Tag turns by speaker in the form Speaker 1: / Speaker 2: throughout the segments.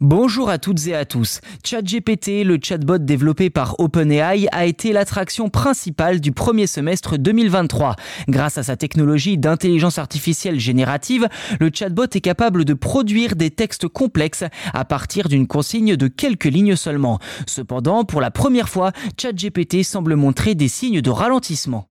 Speaker 1: Bonjour à toutes et à tous. ChatGPT, le chatbot développé par OpenAI, a été l'attraction principale du premier semestre 2023. Grâce à sa technologie d'intelligence artificielle générative, le chatbot est capable de produire des textes complexes à partir d'une consigne de quelques lignes seulement. Cependant, pour la première fois, ChatGPT semble montrer des signes de ralentissement.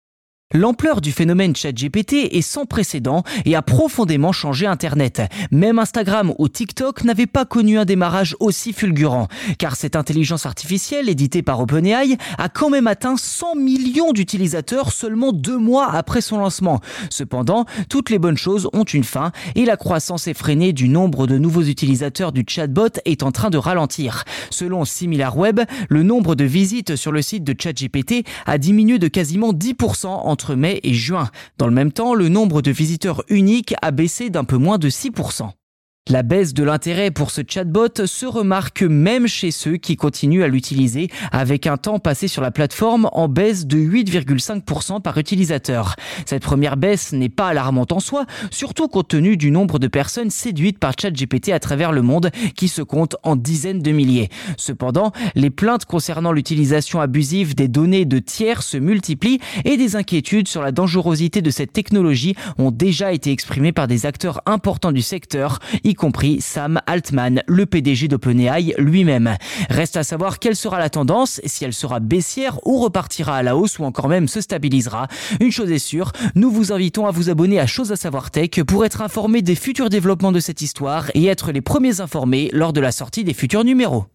Speaker 1: L'ampleur du phénomène ChatGPT est sans précédent et a profondément changé Internet. Même Instagram ou TikTok n'avaient pas connu un démarrage aussi fulgurant, car cette intelligence artificielle éditée par OpenAI a quand même atteint 100 millions d'utilisateurs seulement deux mois après son lancement. Cependant, toutes les bonnes choses ont une fin et la croissance effrénée du nombre de nouveaux utilisateurs du chatbot est en train de ralentir. Selon SimilarWeb, le nombre de visites sur le site de ChatGPT a diminué de quasiment 10% en entre mai et juin. Dans le même temps, le nombre de visiteurs uniques a baissé d'un peu moins de 6%. La baisse de l'intérêt pour ce chatbot se remarque même chez ceux qui continuent à l'utiliser avec un temps passé sur la plateforme en baisse de 8,5% par utilisateur. Cette première baisse n'est pas alarmante en soi, surtout compte tenu du nombre de personnes séduites par ChatGPT à travers le monde qui se compte en dizaines de milliers. Cependant, les plaintes concernant l'utilisation abusive des données de tiers se multiplient et des inquiétudes sur la dangerosité de cette technologie ont déjà été exprimées par des acteurs importants du secteur, compris Sam Altman, le PDG d'OpenAI lui-même. Reste à savoir quelle sera la tendance, si elle sera baissière ou repartira à la hausse ou encore même se stabilisera. Une chose est sûre, nous vous invitons à vous abonner à Chose à savoir tech pour être informé des futurs développements de cette histoire et être les premiers informés lors de la sortie des futurs numéros.